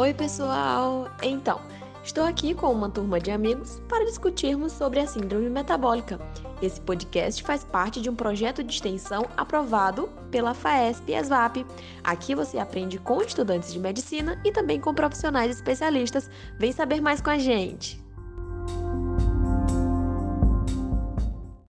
Oi, pessoal! Então, estou aqui com uma turma de amigos para discutirmos sobre a Síndrome Metabólica. Esse podcast faz parte de um projeto de extensão aprovado pela FAESP e ESVAP. Aqui você aprende com estudantes de medicina e também com profissionais especialistas. Vem saber mais com a gente!